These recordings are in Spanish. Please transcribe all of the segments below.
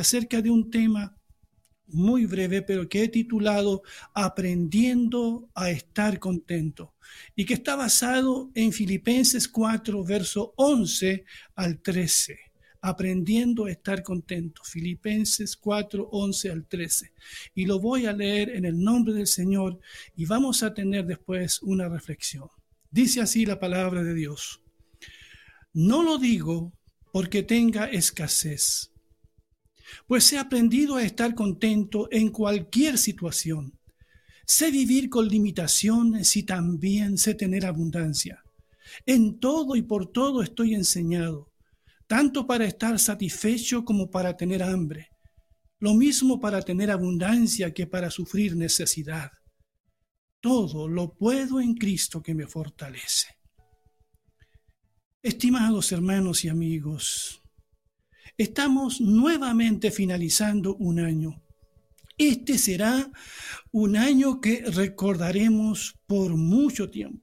acerca de un tema muy breve, pero que he titulado Aprendiendo a estar contento y que está basado en Filipenses 4, verso 11 al 13. Aprendiendo a estar contento. Filipenses 4, 11 al 13. Y lo voy a leer en el nombre del Señor y vamos a tener después una reflexión. Dice así la palabra de Dios. No lo digo porque tenga escasez pues he aprendido a estar contento en cualquier situación. Sé vivir con limitaciones y también sé tener abundancia. En todo y por todo estoy enseñado, tanto para estar satisfecho como para tener hambre, lo mismo para tener abundancia que para sufrir necesidad. Todo lo puedo en Cristo que me fortalece. Estimados hermanos y amigos, Estamos nuevamente finalizando un año. Este será un año que recordaremos por mucho tiempo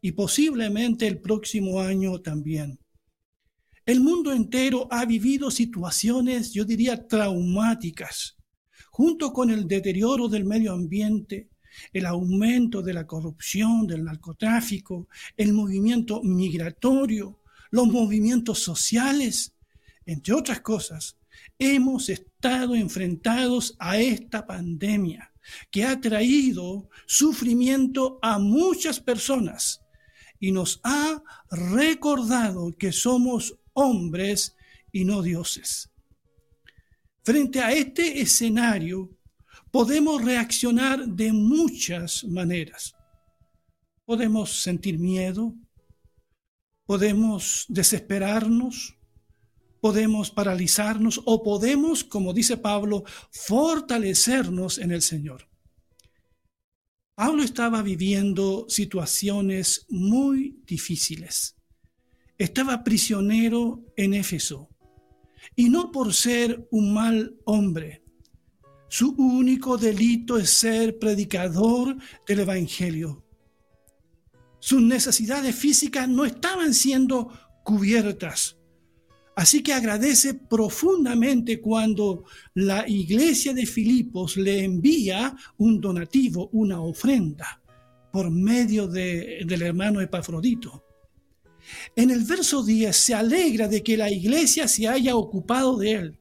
y posiblemente el próximo año también. El mundo entero ha vivido situaciones, yo diría, traumáticas, junto con el deterioro del medio ambiente, el aumento de la corrupción, del narcotráfico, el movimiento migratorio, los movimientos sociales, entre otras cosas, hemos estado enfrentados a esta pandemia que ha traído sufrimiento a muchas personas y nos ha recordado que somos hombres y no dioses. Frente a este escenario, podemos reaccionar de muchas maneras. Podemos sentir miedo, podemos desesperarnos, podemos paralizarnos o podemos, como dice Pablo, fortalecernos en el Señor. Pablo estaba viviendo situaciones muy difíciles. Estaba prisionero en Éfeso y no por ser un mal hombre. Su único delito es ser predicador del Evangelio. Sus necesidades físicas no estaban siendo cubiertas Así que agradece profundamente cuando la iglesia de Filipos le envía un donativo, una ofrenda, por medio del hermano Epafrodito. En el verso 10 se alegra de que la iglesia se haya ocupado de él,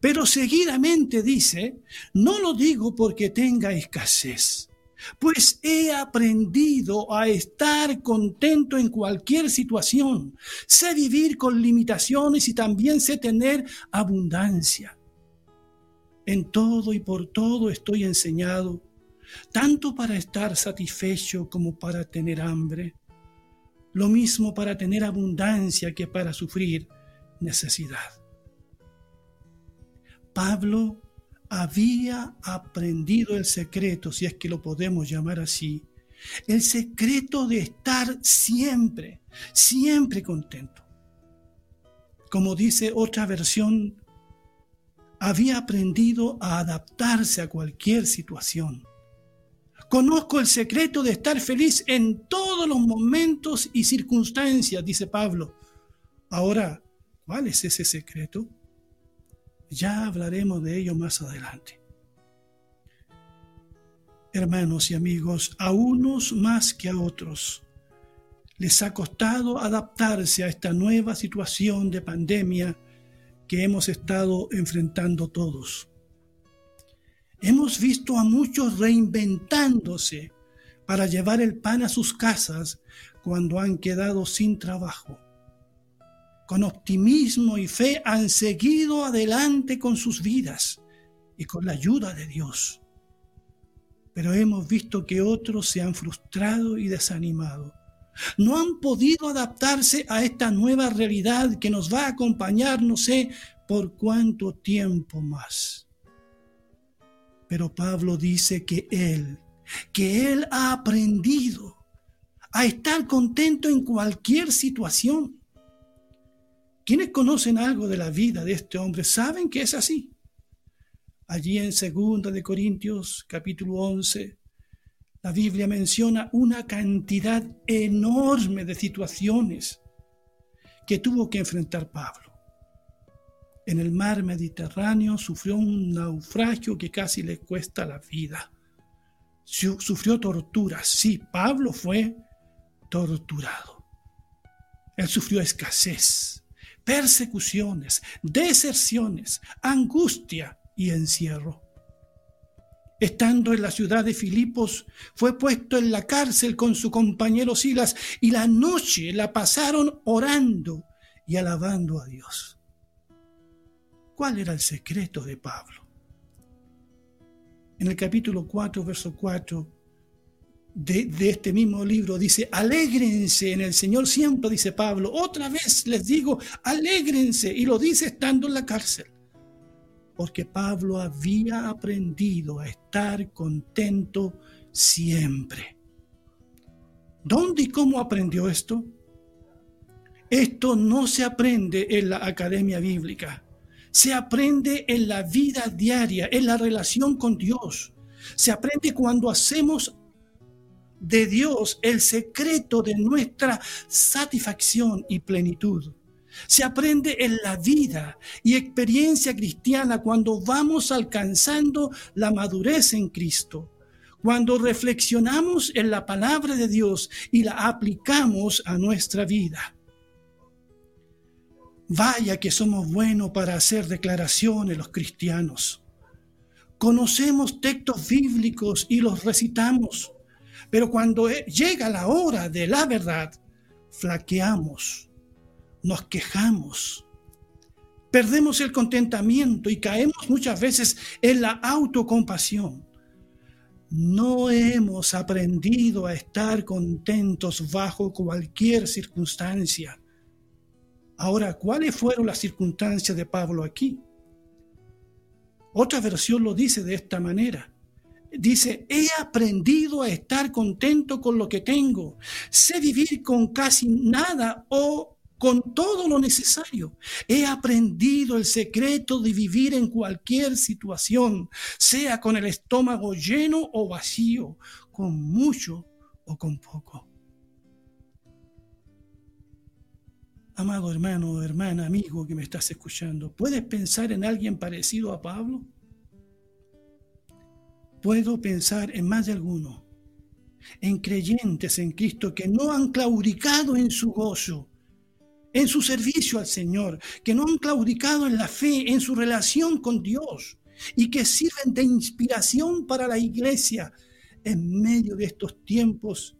pero seguidamente dice, no lo digo porque tenga escasez pues he aprendido a estar contento en cualquier situación. Sé vivir con limitaciones y también sé tener abundancia. En todo y por todo estoy enseñado, tanto para estar satisfecho como para tener hambre, lo mismo para tener abundancia que para sufrir necesidad. Pablo había aprendido el secreto, si es que lo podemos llamar así, el secreto de estar siempre, siempre contento. Como dice otra versión, había aprendido a adaptarse a cualquier situación. Conozco el secreto de estar feliz en todos los momentos y circunstancias, dice Pablo. Ahora, ¿cuál es ese secreto? Ya hablaremos de ello más adelante. Hermanos y amigos, a unos más que a otros les ha costado adaptarse a esta nueva situación de pandemia que hemos estado enfrentando todos. Hemos visto a muchos reinventándose para llevar el pan a sus casas cuando han quedado sin trabajo con optimismo y fe han seguido adelante con sus vidas y con la ayuda de Dios. Pero hemos visto que otros se han frustrado y desanimado. No han podido adaptarse a esta nueva realidad que nos va a acompañar no sé por cuánto tiempo más. Pero Pablo dice que él, que él ha aprendido a estar contento en cualquier situación quienes conocen algo de la vida de este hombre saben que es así. Allí en 2 de Corintios capítulo 11 la Biblia menciona una cantidad enorme de situaciones que tuvo que enfrentar Pablo. en el mar Mediterráneo, sufrió un naufragio que casi le cuesta la vida. Sufrió torturas. Sí, Pablo fue torturado. Él sufrió escasez, persecuciones, deserciones, angustia y encierro. Estando en la ciudad de Filipos, fue puesto en la cárcel con su compañero Silas y la noche la pasaron orando y alabando a Dios. ¿Cuál era el secreto de Pablo? En el capítulo 4, verso 4 de, este mismo libro dice, alégrense en el Señor siempre, dice Pablo. Otra vez les digo, alégrense. Y lo dice estando en la cárcel. Porque Pablo había aprendido a estar contento siempre. ¿Dónde y cómo aprendió esto? Esto no se aprende en la academia bíblica se aprende en la vida diaria, en la relación con Dios. Se aprende cuando hacemos de Dios el secreto de nuestra satisfacción y plenitud. Se aprende en la vida y experiencia cristiana cuando vamos alcanzando la madurez en Cristo, cuando reflexionamos en la palabra de Dios y la aplicamos a nuestra vida. Vaya que somos buenos para hacer declaraciones los cristianos. Conocemos textos bíblicos y los recitamos, pero cuando e, llega la hora de la verdad, flaqueamos, nos quejamos, perdemos el contentamiento y caemos muchas veces en la autocompasión. No hemos aprendido a estar contentos bajo cualquier circunstancia. Ahora, ¿cuáles fueron las circunstancias de Pablo aquí? Otra versión lo dice de esta manera. Dice, he aprendido a estar contento con lo que tengo. Sé vivir con casi nada o con todo lo necesario. He aprendido el secreto de vivir en cualquier situación, sea con el estómago lleno o vacío, con mucho o con poco. Amado hermano, hermana, amigo que me estás escuchando, ¿puedes pensar en alguien parecido a Pablo? Puedo pensar en más de alguno, en creyentes en Cristo que no han claudicado en su gozo, en su servicio al Señor, que no han claudicado en la fe, en su relación con Dios y que sirven de inspiración para la iglesia en medio de estos tiempos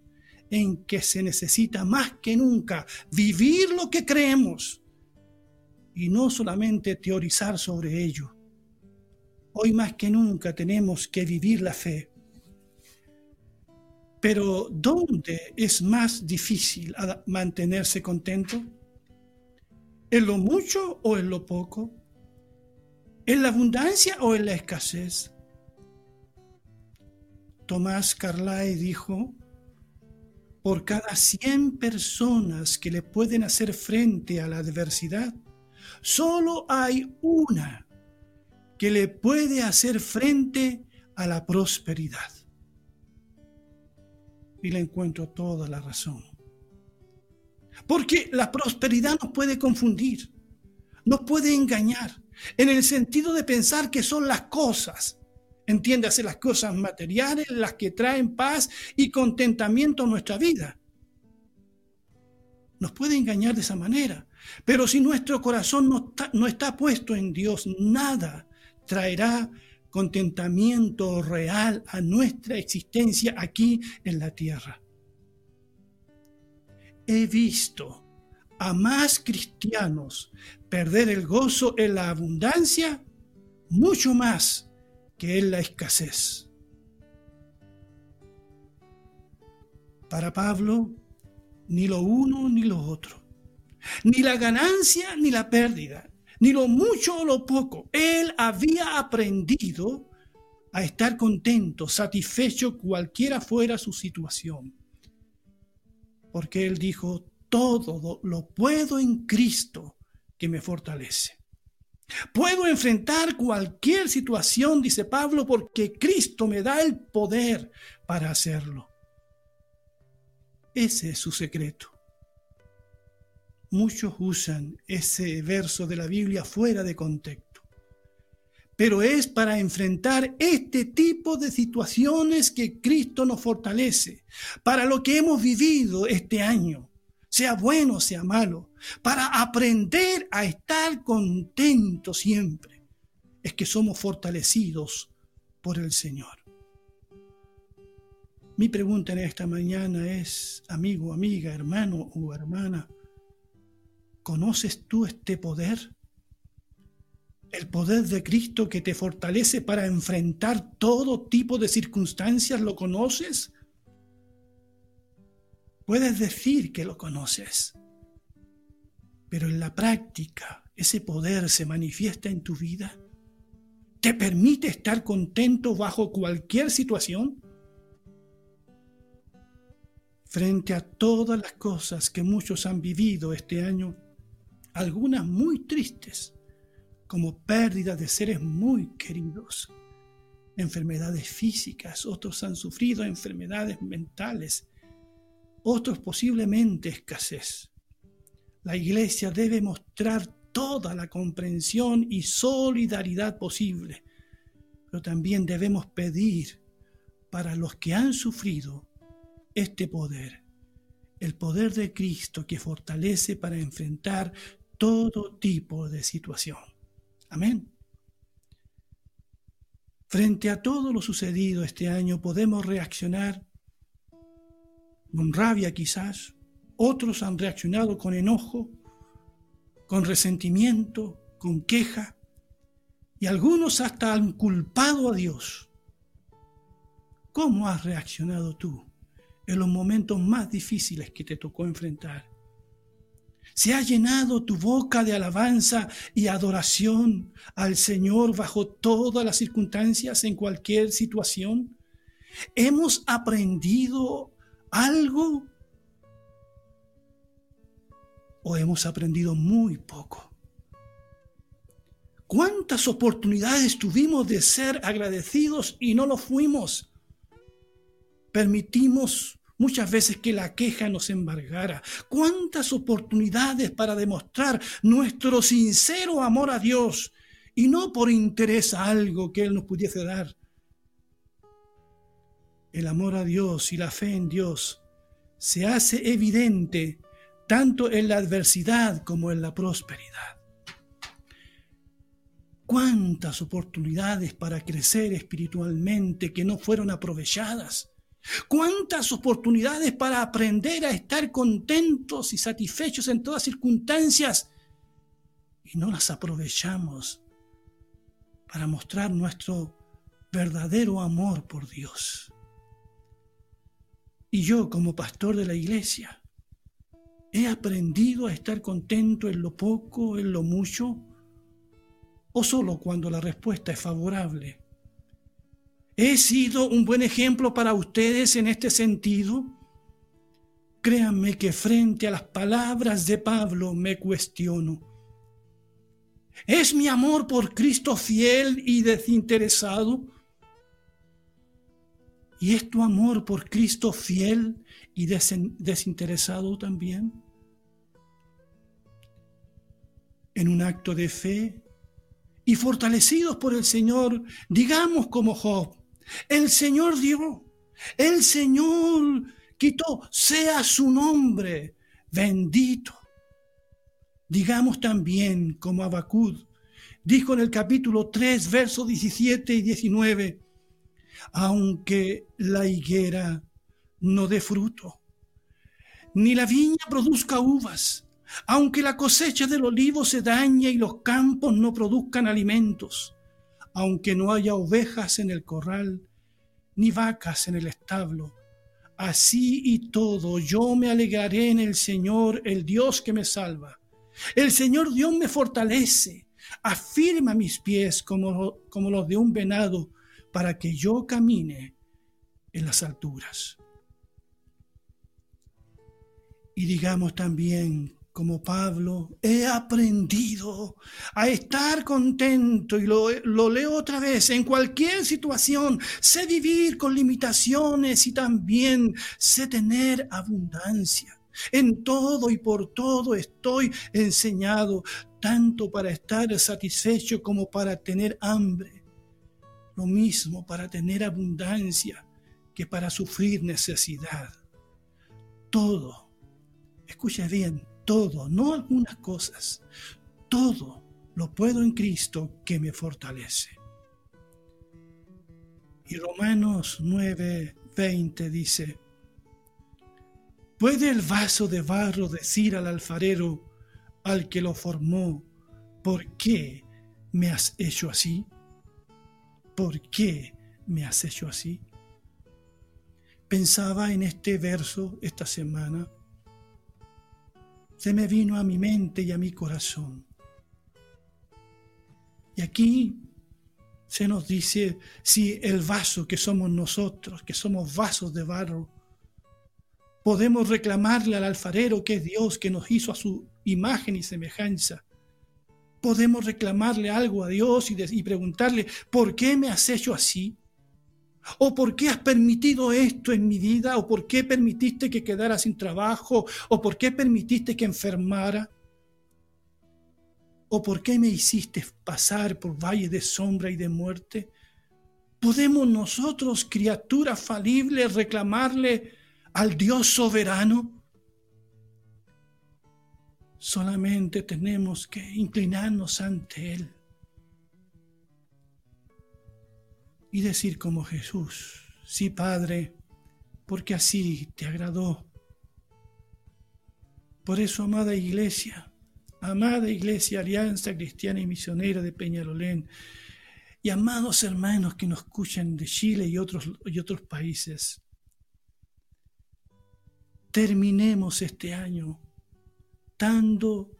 en que se necesita más que nunca vivir lo que creemos y no solamente teorizar sobre ello. Hoy más que nunca tenemos que vivir la fe. Pero ¿dónde es más difícil mantenerse contento? ¿En lo mucho o en lo poco? ¿En la abundancia o en la escasez? Tomás Carlay dijo, por cada 100 personas que le pueden hacer frente a la adversidad, solo hay una que le puede hacer frente a la prosperidad. Y le encuentro toda la razón. Porque la prosperidad nos puede confundir, nos puede engañar, en el sentido de pensar que son las cosas Entiéndase las cosas materiales, las que traen paz y contentamiento a nuestra vida. Nos puede engañar de esa manera. Pero si nuestro corazón no está, no está puesto en Dios, nada traerá contentamiento real a nuestra existencia aquí en la tierra. He visto a más cristianos perder el gozo en la abundancia mucho más que es la escasez. Para Pablo, ni lo uno ni lo otro, ni la ganancia ni la pérdida, ni lo mucho o lo poco. Él había aprendido a estar contento, satisfecho cualquiera fuera su situación. Porque él dijo, todo lo puedo en Cristo que me fortalece. Puedo enfrentar cualquier situación, dice Pablo, porque Cristo me da el poder para hacerlo. Ese es su secreto. Muchos usan ese verso de la Biblia fuera de contexto, pero es para enfrentar este tipo de situaciones que Cristo nos fortalece, para lo que hemos vivido este año, sea bueno, sea malo, para aprender a estar contentos siempre, es que somos fortalecidos por el Señor. Mi pregunta en esta mañana es, amigo, amiga, hermano o hermana, ¿Conoces tú este poder? El poder de Cristo que te fortalece para enfrentar todo tipo de circunstancias, ¿lo conoces? Puedes decir que lo conoces, pero en la práctica ese poder se manifiesta en tu vida. ¿Te permite estar contento bajo cualquier situación? Frente a todas las cosas que muchos han vivido este año, algunas muy tristes, como pérdidas de seres muy queridos, enfermedades físicas, otros han sufrido enfermedades mentales, otros posiblemente escasez. La iglesia debe mostrar toda la comprensión y solidaridad posible, pero también debemos pedir para los que han sufrido este poder, el poder de Cristo que fortalece para enfrentar todo tipo de situación. Amén. Frente a todo lo sucedido este año podemos reaccionar con rabia quizás, otros han reaccionado con enojo, con resentimiento, con queja, y algunos hasta han culpado a Dios. ¿Cómo has reaccionado tú en los momentos más difíciles que te tocó enfrentar? ¿Se ha llenado tu boca de alabanza y adoración al Señor bajo todas las circunstancias, en cualquier situación? ¿Hemos aprendido algo o hemos aprendido muy poco? ¿Cuántas oportunidades tuvimos de ser agradecidos y no lo fuimos? Permitimos muchas veces que la queja nos embargara. Cuántas oportunidades para demostrar nuestro sincero amor a Dios y no por interés a algo que Él nos pudiese dar. El amor a Dios y la fe en Dios se hace evidente tanto en la adversidad como en la prosperidad. Cuántas oportunidades para crecer espiritualmente que no fueron aprovechadas ¿Cuántas oportunidades para aprender a estar contentos y satisfechos en todas circunstancias? Y no las aprovechamos para mostrar nuestro verdadero amor por Dios. Y yo como pastor de la iglesia, ¿he aprendido a estar contento en lo poco, en lo mucho? ¿O solo cuando la respuesta es favorable? ¿He sido un buen ejemplo para ustedes en este sentido? Créanme que frente a las palabras de Pablo me cuestiono. ¿Es mi amor por Cristo fiel y desinteresado? ¿Y es tu amor por Cristo fiel y desinteresado también? En un acto de fe y fortalecidos por el Señor, digamos como Job, el Señor dio, el Señor quitó, sea su nombre bendito. Digamos también como Abacud dijo en el capítulo 3, versos 17 y 19, aunque la higuera no dé fruto, ni la viña produzca uvas, aunque la cosecha del olivo se dañe y los campos no produzcan alimentos, aunque no haya ovejas en el corral, ni vacas en el establo. Así y todo, yo me alegraré en el Señor, el Dios que me salva. El Señor Dios me fortalece, afirma mis pies como, como los de un venado, para que yo camine en las alturas. Y digamos también como Pablo, he aprendido a estar contento y lo, leo otra vez, en cualquier situación, sé vivir con limitaciones y también sé tener abundancia. En todo y por todo estoy enseñado, tanto para estar satisfecho como para tener hambre. Lo mismo para tener abundancia que para sufrir necesidad. Todo, escuche bien, todo, no algunas cosas, todo lo puedo en Cristo que me fortalece. Y Romanos 9, 20 dice, ¿puede el vaso de barro decir al alfarero, al que lo formó, ¿por qué me has hecho así? ¿Por qué me has hecho así? Pensaba en este verso esta semana. Se me vino a mi mente y a mi corazón. Y aquí se nos dice si el vaso que somos nosotros, que somos vasos de barro, podemos reclamarle al alfarero que es Dios, que nos hizo a su imagen y semejanza. Podemos reclamarle algo a Dios y, y preguntarle, ¿por qué me has hecho así? ¿O por qué has permitido esto en mi vida? ¿O por qué permitiste que quedara sin trabajo? ¿O por qué permitiste que enfermara? ¿O por qué me hiciste pasar por valle de sombra y de muerte? ¿Podemos nosotros, criaturas falibles, reclamarle al Dios soberano? Solamente tenemos que inclinarnos ante Él y decir como Jesús, sí Padre, porque así te agradó. Por eso, amada iglesia, amada Iglesia Alianza Cristiana y Misionera de Peñalolén, y amados hermanos que nos escuchan de Chile y otros, y otros países. Terminemos este año dando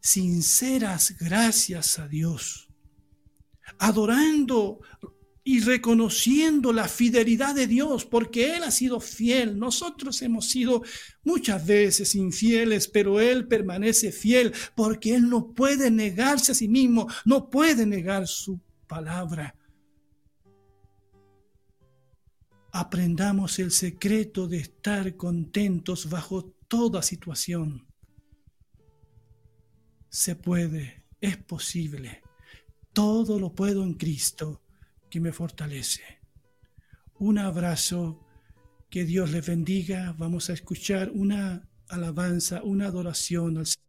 sinceras gracias a Dios, adorando y reconociendo la fidelidad de Dios, porque Él ha sido fiel. Nosotros hemos sido muchas veces infieles, pero Él permanece fiel, porque Él no puede negarse a sí mismo, no puede negar su palabra. Aprendamos el secreto de estar contentos bajo toda situación. Se puede, es posible. Todo lo puedo en Cristo que me fortalece. Un abrazo, que Dios les bendiga. Vamos a escuchar una alabanza, una adoración al Señor.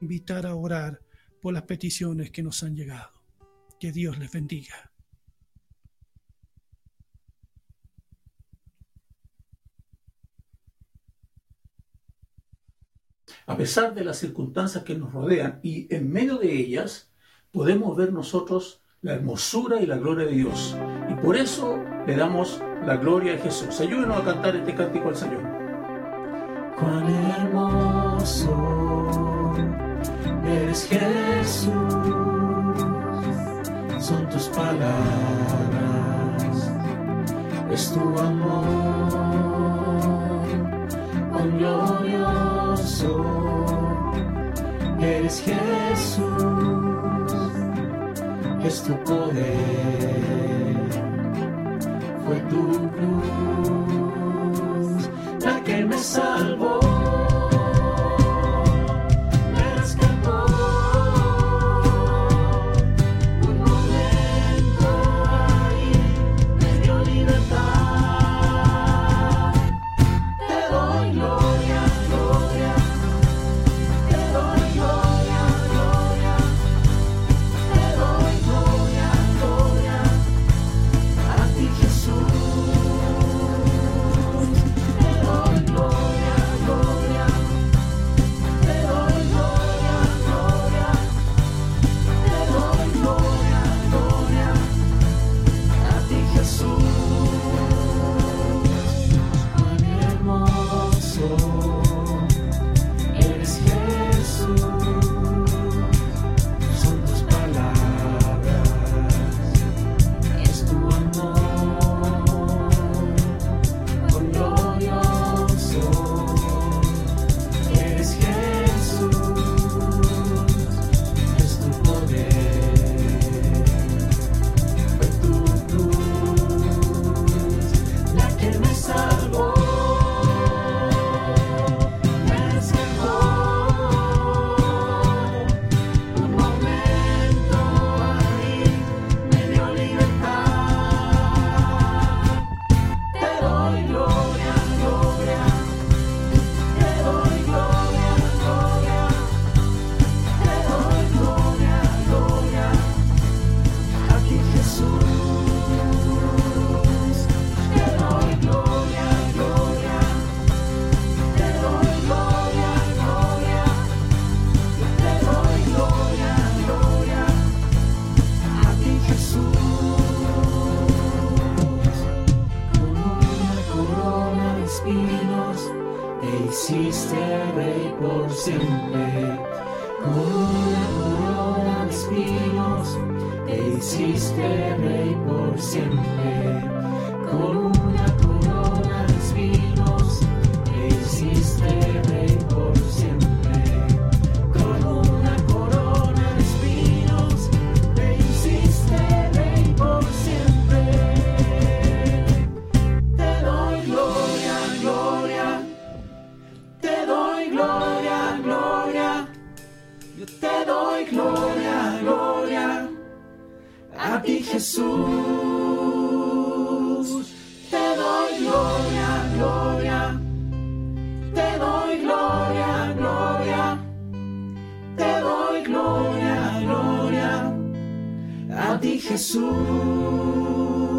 Invitar a orar por las peticiones que nos han llegado. Que Dios les bendiga. A pesar de las circunstancias que nos rodean y en medio de ellas, podemos ver nosotros la hermosura y la gloria de Dios. Y por eso le damos la gloria a Jesús. Ayúdenos a cantar este cántico al Señor. Cuán hermoso eres Jesús, son tus palabras, es tu amor, cuán glorioso eres Jesús es tu poder, fue tu cruz la que me salvó. Te doy gloria, gloria. A ti Jesús. Te doy gloria, gloria. Te doy gloria, gloria. Te doy gloria, gloria. A ti Jesús.